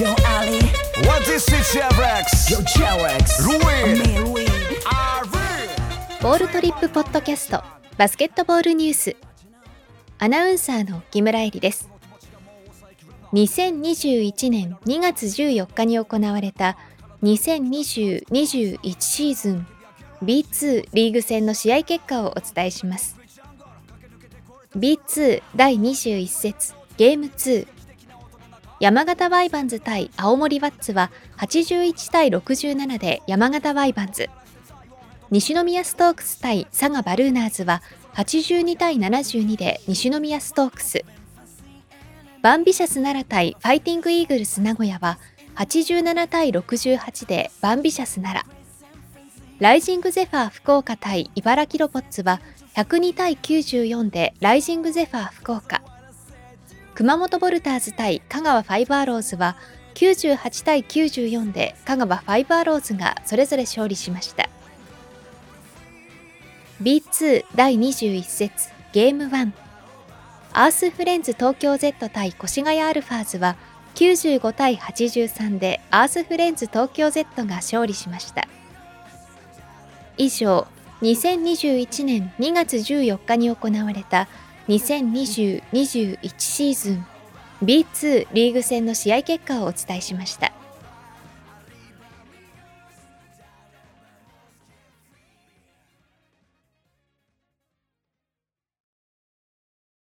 Yo Ali. What is it, Chevrex? Yo Louis ボールトリップポッドキャストバスケットボールニュース。アナウンサーの木村えりです。2021年2月14日に行われた2020-21シーズン B2 リーグ戦の試合結果をお伝えします。B2 第21節ゲーム2山形ワイバンズ対青森ワッツは81対67で山形ワイバンズ。西宮ストークス対佐賀バルーナーズは82対72で西宮ストークス。バンビシャス奈良対ファイティングイーグルス名古屋は87対68でバンビシャス奈良。ライジングゼファー福岡対茨城ロボッツは102対94でライジングゼファー福岡。熊本ボルターズ対香川ファイバーローズは98対94で香川ファイバーローズがそれぞれ勝利しました。B2 第21節ゲーム1アースフレンズ東京 Z 対越谷アルファーズは95対83でアースフレンズ東京 Z が勝利しました。以上2021年2月14日に行われた2020-21シーズン B2 リーグ戦の試合結果をお伝えしました。